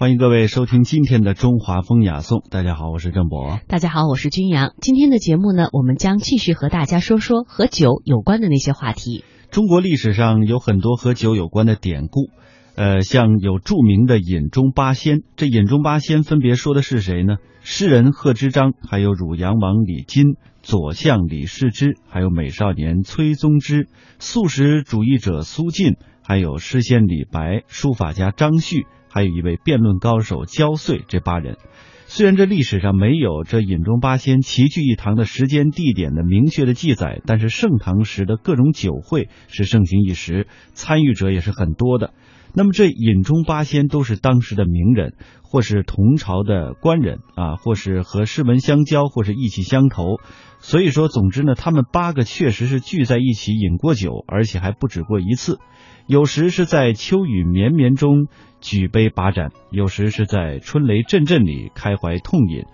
欢迎各位收听今天的中华风雅颂。大家好，我是郑博。大家好，我是君阳。今天的节目呢，我们将继续和大家说说和酒有关的那些话题。中国历史上有很多和酒有关的典故，呃，像有著名的饮中八仙。这饮中八仙分别说的是谁呢？诗人贺知章，还有汝阳王李金、左相李世之，还有美少年崔宗之、素食主义者苏晋，还有诗仙李白、书法家张旭。还有一位辩论高手焦遂，这八人，虽然这历史上没有这饮中八仙齐聚一堂的时间地点的明确的记载，但是盛唐时的各种酒会是盛行一时，参与者也是很多的。那么这饮中八仙都是当时的名人，或是同朝的官人啊，或是和诗文相交，或是意气相投。所以说，总之呢，他们八个确实是聚在一起饮过酒，而且还不止过一次。有时是在秋雨绵绵中举杯把盏，有时是在春雷阵阵里开怀痛饮。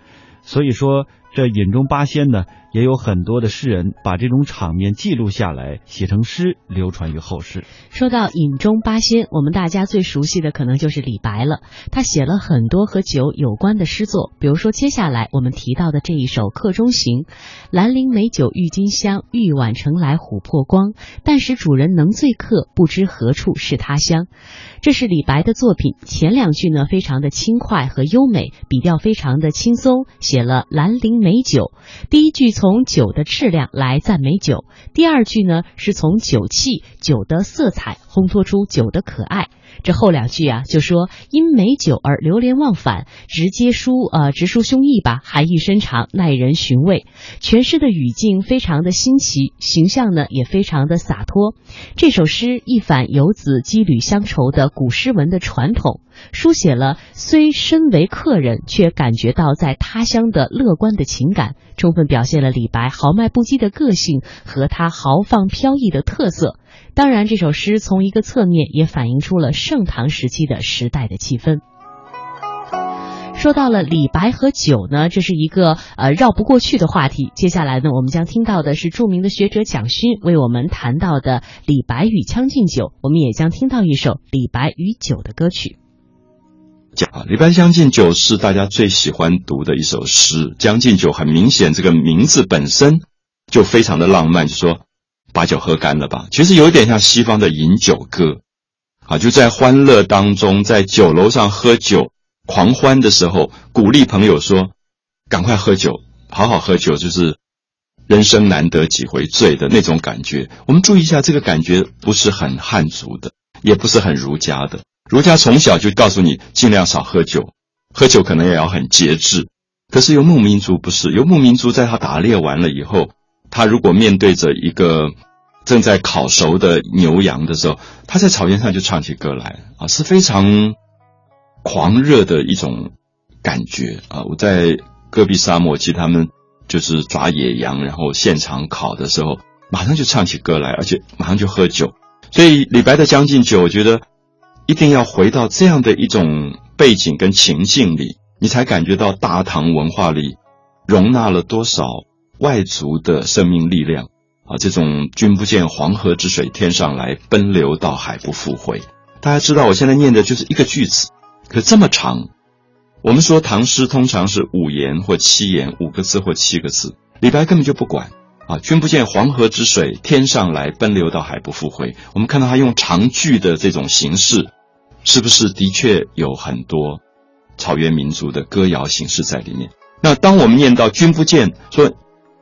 所以说。这饮中八仙呢，也有很多的诗人把这种场面记录下来，写成诗，流传于后世。说到饮中八仙，我们大家最熟悉的可能就是李白了。他写了很多和酒有关的诗作，比如说接下来我们提到的这一首《客中行》：“兰陵美酒郁金香，玉碗盛来琥珀光。但使主人能醉客，不知何处是他乡。”这是李白的作品。前两句呢，非常的轻快和优美，笔调非常的轻松，写了兰陵。美酒，第一句从酒的质量来赞美酒，第二句呢是从酒气、酒的色彩烘托出酒的可爱。这后两句啊，就说因美酒而流连忘返，直接抒呃直抒胸臆吧，含义深长，耐人寻味。全诗的语境非常的新奇，形象呢也非常的洒脱。这首诗一反游子羁旅乡愁的古诗文的传统，书写了虽身为客人，却感觉到在他乡的乐观的情感，充分表现了李白豪迈不羁的个性和他豪放飘逸的特色。当然，这首诗从一个侧面也反映出了盛唐时期的时代的气氛。说到了李白和酒呢，这是一个呃绕不过去的话题。接下来呢，我们将听到的是著名的学者蒋勋为我们谈到的李白与《将进酒》，我们也将听到一首李白与酒的歌曲。讲啊，李白《将进酒》是大家最喜欢读的一首诗，《将进酒》很明显，这个名字本身就非常的浪漫，就说。把酒喝干了吧，其实有点像西方的饮酒歌，啊，就在欢乐当中，在酒楼上喝酒狂欢的时候，鼓励朋友说：“赶快喝酒，好好喝酒，就是人生难得几回醉的那种感觉。”我们注意一下，这个感觉不是很汉族的，也不是很儒家的。儒家从小就告诉你尽量少喝酒，喝酒可能也要很节制。可是游牧民族不是，游牧民族在他打猎完了以后，他如果面对着一个正在烤熟的牛羊的时候，他在草原上就唱起歌来啊，是非常狂热的一种感觉啊！我在戈壁沙漠，其实他们就是抓野羊，然后现场烤的时候，马上就唱起歌来，而且马上就喝酒。所以李白的《将进酒》，我觉得一定要回到这样的一种背景跟情境里，你才感觉到大唐文化里容纳了多少外族的生命力量。啊，这种君不见黄河之水天上来，奔流到海不复回。大家知道，我现在念的就是一个句子，可这么长。我们说唐诗通常是五言或七言，五个字或七个字。李白根本就不管啊，君不见黄河之水天上来，奔流到海不复回。我们看到他用长句的这种形式，是不是的确有很多草原民族的歌谣形式在里面？那当我们念到君不见，说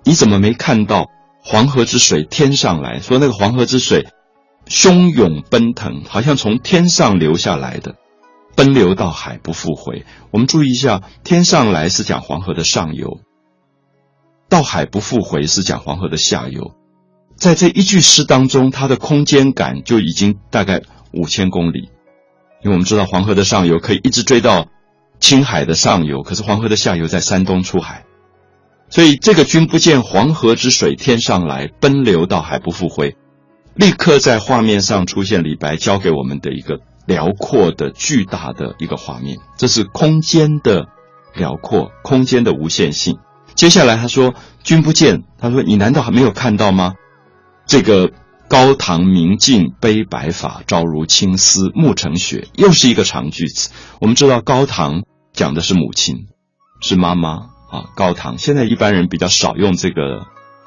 你怎么没看到？黄河之水天上来说，那个黄河之水汹涌奔腾，好像从天上流下来的，奔流到海不复回。我们注意一下，天上来是讲黄河的上游，到海不复回是讲黄河的下游。在这一句诗当中，它的空间感就已经大概五千公里，因为我们知道黄河的上游可以一直追到青海的上游，可是黄河的下游在山东出海。所以，这个“君不见黄河之水天上来，奔流到海不复回”，立刻在画面上出现李白教给我们的一个辽阔的、巨大的一个画面。这是空间的辽阔，空间的无限性。接下来他说：“君不见。”他说：“你难道还没有看到吗？这个高堂明镜悲白发，朝如青丝暮成雪，又是一个长句子。我们知道高堂讲的是母亲，是妈妈啊。高堂现在一般人比较少用这个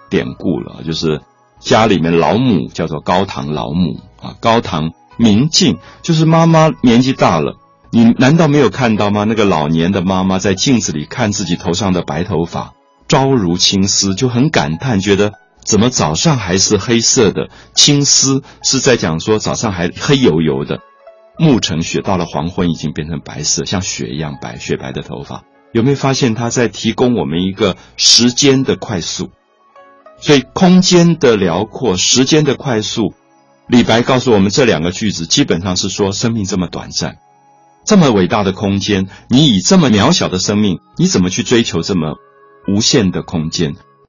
典故了，就是家里面老母叫做高堂老母啊。高堂明镜就是妈妈年纪大了，你难道没有看到吗？那个老年的妈妈在镜子里看自己头上的白头发，朝如青丝，就很感叹，觉得。怎么早上还是黑色的青丝？是在讲说早上还黑油油的，暮成雪，到了黄昏已经变成白色，像雪一样白，雪白的头发。有没有发现他在提供我们一个时间的快速？所以空间的辽阔，时间的快速。李白告诉我们这两个句子，基本上是说生命这么短暂，这么伟大的空间，你以这么渺小的生命，你怎么去追求这么无限的空间？